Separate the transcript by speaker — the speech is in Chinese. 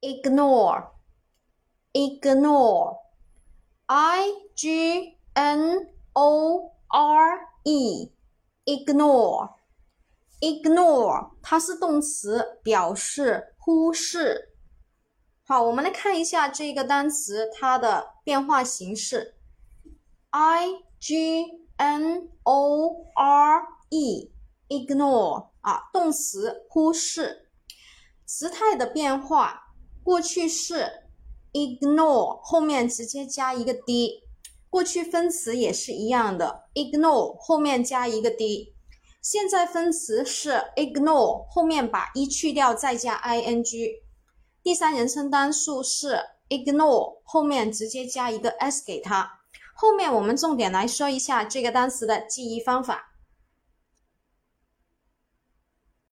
Speaker 1: ignore ignore i g n o r e ignore ignore 它是动词，表示忽视。好，我们来看一下这个单词它的变化形式，i g n o r e ignore 啊，动词忽视。时态的变化，过去式 ignore 后面直接加一个 d，过去分词也是一样的，ignore 后面加一个 d。现在分词是 ignore 后面把一去掉再加 i n g。第三人称单数是 ignore 后面直接加一个 s 给它。后面我们重点来说一下这个单词的记忆方法。